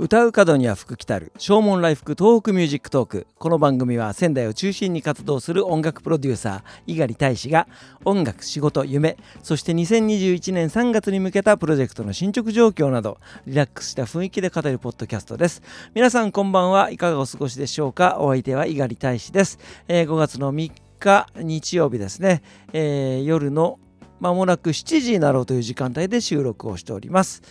唱う門には福来たる。唱門来福東北ミュージックトーク。この番組は仙台を中心に活動する音楽プロデューサー猪狩大使が音楽仕事夢そして2021年3月に向けたプロジェクトの進捗状況などリラックスした雰囲気で語るポッドキャストです。皆さんこんばんはいかがお過ごしでしょうか？お相手は猪狩大使です、えー、5月の3日日曜日ですね、えー、夜のまもなく7時になろうという時間帯で収録をしております、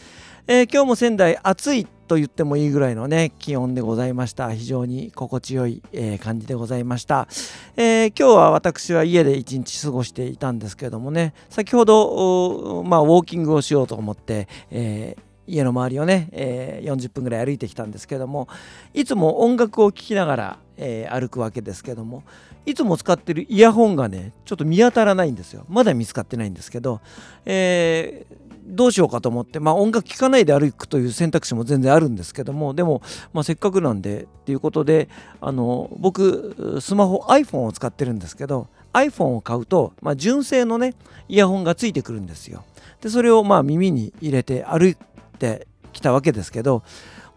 えー、今日も仙台暑いと言ってもいいぐらいのね気温でございました。非常に心地よい、えー、感じでございました、えー、今日は私は家で一日過ごしていたんですけどもね先ほどまあウォーキングをしようと思って、えー家の周りをね、えー、40分ぐらい歩いてきたんですけどもいつも音楽を聴きながら、えー、歩くわけですけどもいつも使ってるイヤホンがねちょっと見当たらないんですよ。まだ見つかってないんですけど、えー、どうしようかと思って、まあ、音楽聴かないで歩くという選択肢も全然あるんですけどもでも、まあ、せっかくなんでっていうことであの僕スマホ iPhone を使ってるんですけど iPhone を買うと、まあ、純正のねイヤホンがついてくるんですよ。でそれをまあ耳に入れて歩いてきたわけですけど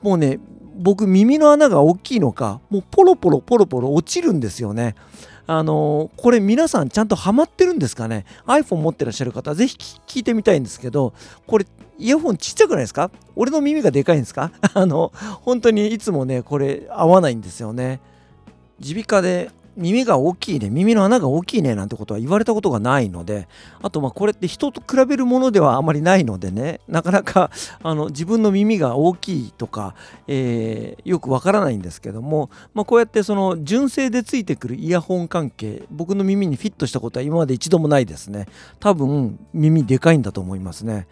もうね僕耳の穴が大きいのかもうポロポロポロポロ落ちるんですよね。あのこれ皆さんちゃんとハマってるんですかね？iPhone 持ってらっしゃる方ぜひ聞いてみたいんですけどこれイヤホンちっちゃくないですか？俺の耳がでかいんですか？あの本当にいつもねこれ合わないんですよね。耳鼻科で耳が大きいね。耳の穴が大きいねなんてことは言われたことがないのであとまあこれって人と比べるものではあまりないのでねなかなかあの自分の耳が大きいとか、えー、よくわからないんですけども、まあ、こうやってその純正でついてくるイヤホン関係僕の耳にフィットしたことは今まで一度もないですね。多分耳でかいんだと思いますね。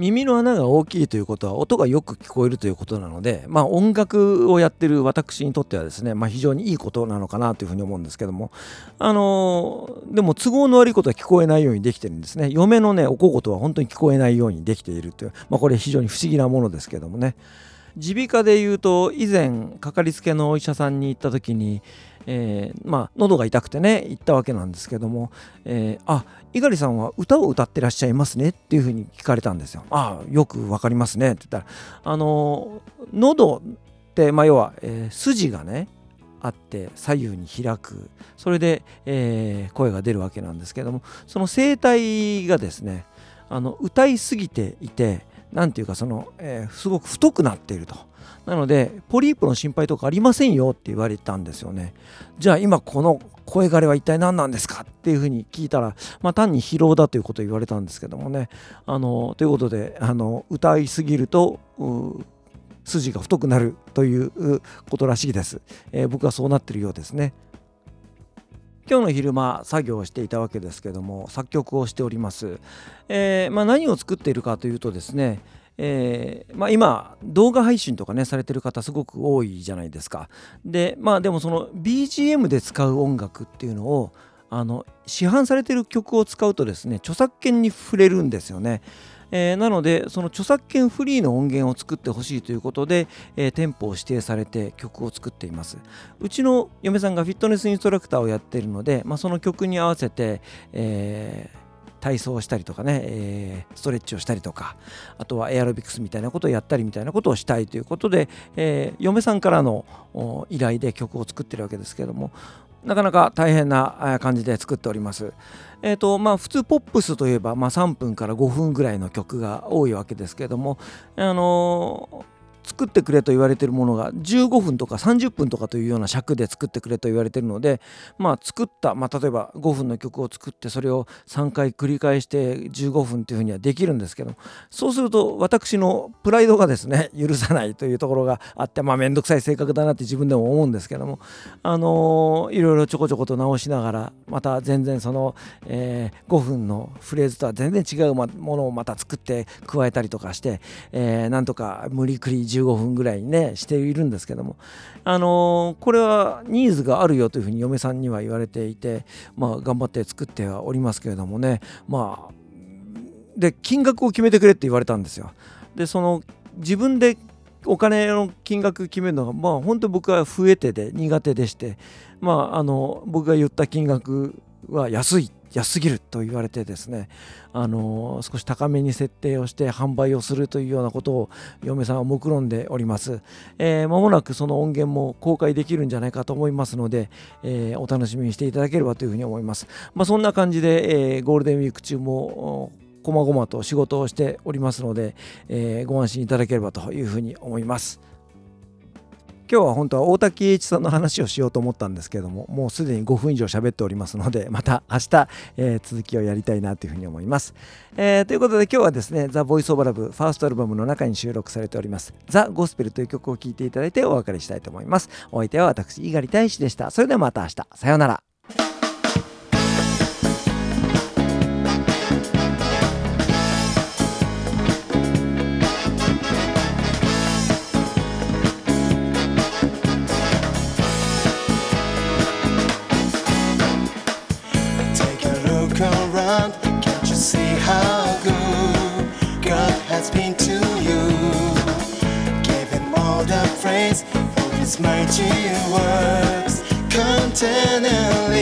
耳の穴が大きいということは音がよく聞こえるということなので、まあ、音楽をやってる私にとってはですね、まあ、非常にいいことなのかなというふうに思うんですけども、あのー、でも都合の悪いことは聞こえないようにできてるんですね。嫁のねおこことは本当に聞こえないようにできているという、まあ、これ非常に不思議なものですけどもね。耳鼻科でいうと以前かかりつけのお医者さんに行った時にえー、まあ喉が痛くてね行ったわけなんですけども、えー、あ猪狩さんは歌を歌ってらっしゃいますねっていうふうに聞かれたんですよ。ああよくわかりますねって言ったらあの喉って、まあ、要は、えー、筋がねあって左右に開くそれで、えー、声が出るわけなんですけどもその声帯がですねあの歌いすぎていて何ていうかその、えー、すごく太くなっていると。なのでポリープの心配とかありませんよって言われたんですよね。じゃあ今この声枯れは一体何なんですかっていうふうに聞いたら、まあ、単に疲労だということを言われたんですけどもね。あのということであの歌いすぎると筋が太くなるということらしいです。えー、僕はそうなってるようですね。今日の昼間作業をしていたわけですけども作曲をしております、えー、まあ、何を作っているかというとですねえー、まあ、今動画配信とかねされてる方すごく多いじゃないですか。でまあでもその BGM で使う音楽っていうのをあの市販されてる曲を使うとですね著作権に触れるんですよね。えー、なのでその著作権フリーの音源を作ってほしいということで、えー、店舗を指定されて曲を作っています。うちの嫁さんがフィットネスインストラクターをやっているので、まあ、その曲に合わせて、えー体操をしたりとかね、えー、ストレッチをしたりとかあとはエアロビクスみたいなことをやったりみたいなことをしたいということで、えー、嫁さんからの依頼で曲を作ってるわけですけどもなかなか大変な感じで作っております。えーとまあ、普通ポップスといえば、まあ、3分から5分ぐらいの曲が多いわけですけれども、あのー作ってくれと言われてるものが15分とか30分とかというような尺で作ってくれと言われてるのでまあ作った、まあ、例えば5分の曲を作ってそれを3回繰り返して15分というふうにはできるんですけどそうすると私のプライドがですね 許さないというところがあってまあ面倒くさい性格だなって自分でも思うんですけどもあの、いろいろちょこちょこと直しながらまた全然その、えー、5分のフレーズとは全然違うものをまた作って加えたりとかして、え、なんとか無理くり15分ぐらいにねしているんですけども。あの、これはニーズがあるよというふうに嫁さんには言われていてまあ頑張って作ってはおりますけれどもね。まあで金額を決めてくれって言われたんですよ。でその自分でお金の金額決めるのがまあ本当僕は増えてで苦手でしてまああの僕が言った金額は安い。安すぎると言われてですね、あの少し高めに設定をして販売をするというようなことを嫁さんは目論んでおります。えー、間もなくその音源も公開できるんじゃないかと思いますので、えー、お楽しみにしていただければというふうに思います。まあ、そんな感じで、えー、ゴールデンウィーク中もこまごまと仕事をしておりますので、えー、ご安心いただければというふうに思います。今日は本当は大滝栄一さんの話をしようと思ったんですけどももうすでに5分以上喋っておりますのでまた明日、えー、続きをやりたいなというふうに思います、えー、ということで今日はですねザ・ボイス・オブ・ラブファーストアルバムの中に収録されております。ザ・ゴスペルという曲を聴いていただいてお別れしたいと思います。お相手は私猪狩大使でした。それではまた明日。さようなら。Mighty works continually.